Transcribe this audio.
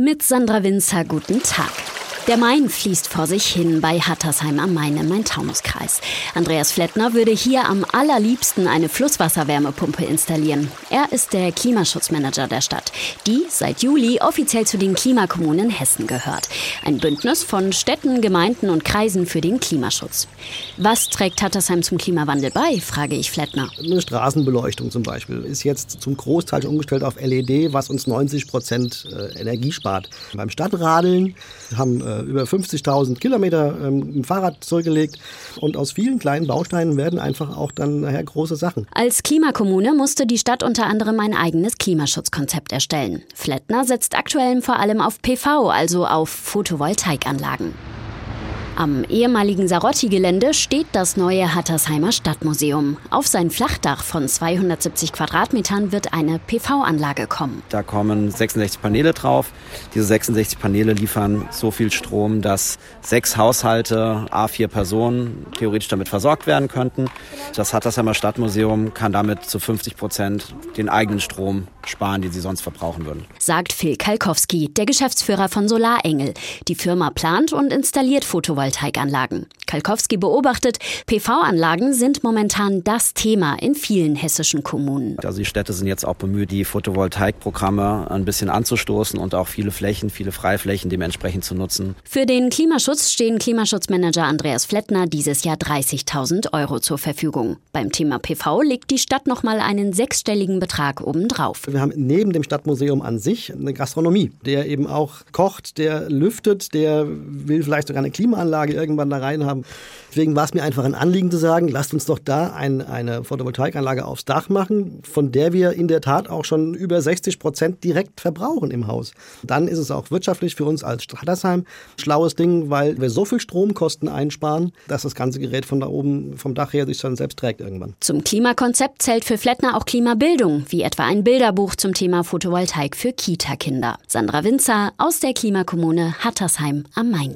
Mit Sandra Winzer, guten Tag. Der Main fließt vor sich hin bei Hattersheim am Main im Main-Taunus-Kreis. Andreas Flettner würde hier am allerliebsten eine Flusswasserwärmepumpe installieren. Er ist der Klimaschutzmanager der Stadt, die seit Juli offiziell zu den Klimakommunen Hessen gehört. Ein Bündnis von Städten, Gemeinden und Kreisen für den Klimaschutz. Was trägt Hattersheim zum Klimawandel bei, frage ich Flettner. Eine Straßenbeleuchtung zum Beispiel ist jetzt zum Großteil umgestellt auf LED, was uns 90 Prozent äh, Energie spart. Beim Stadtradeln haben über 50.000 Kilometer ähm, im Fahrrad zurückgelegt. Und aus vielen kleinen Bausteinen werden einfach auch dann nachher große Sachen. Als Klimakommune musste die Stadt unter anderem ein eigenes Klimaschutzkonzept erstellen. Flettner setzt aktuell vor allem auf PV, also auf Photovoltaikanlagen. Am ehemaligen Sarotti-Gelände steht das neue Hattersheimer Stadtmuseum. Auf sein Flachdach von 270 Quadratmetern wird eine PV-Anlage kommen. Da kommen 66 Paneele drauf. Diese 66 Paneele liefern so viel Strom, dass sechs Haushalte, A4 Personen theoretisch damit versorgt werden könnten. Das Hattersheimer Stadtmuseum kann damit zu 50 Prozent den eigenen Strom sparen, den sie sonst verbrauchen würden. Sagt Phil Kalkowski, der Geschäftsführer von Solarengel. Die Firma plant und installiert Photovoltaik Photovoltaikanlagen. Kalkowski beobachtet, PV-Anlagen sind momentan das Thema in vielen hessischen Kommunen. Also die Städte sind jetzt auch bemüht, die Photovoltaikprogramme ein bisschen anzustoßen und auch viele Flächen, viele Freiflächen dementsprechend zu nutzen. Für den Klimaschutz stehen Klimaschutzmanager Andreas Flettner dieses Jahr 30.000 Euro zur Verfügung. Beim Thema PV legt die Stadt noch mal einen sechsstelligen Betrag obendrauf. Wir haben neben dem Stadtmuseum an sich eine Gastronomie, der eben auch kocht, der lüftet, der will vielleicht sogar eine Klimaanlage Anlage irgendwann da rein haben. Deswegen war es mir einfach ein Anliegen zu sagen, lasst uns doch da ein, eine Photovoltaikanlage aufs Dach machen, von der wir in der Tat auch schon über 60 Prozent direkt verbrauchen im Haus. Dann ist es auch wirtschaftlich für uns als Strattersheim schlaues Ding, weil wir so viel Stromkosten einsparen, dass das ganze Gerät von da oben vom Dach her sich dann selbst trägt irgendwann. Zum Klimakonzept zählt für Flettner auch Klimabildung, wie etwa ein Bilderbuch zum Thema Photovoltaik für Kita-Kinder. Sandra Winzer aus der Klimakommune Hattersheim am Main.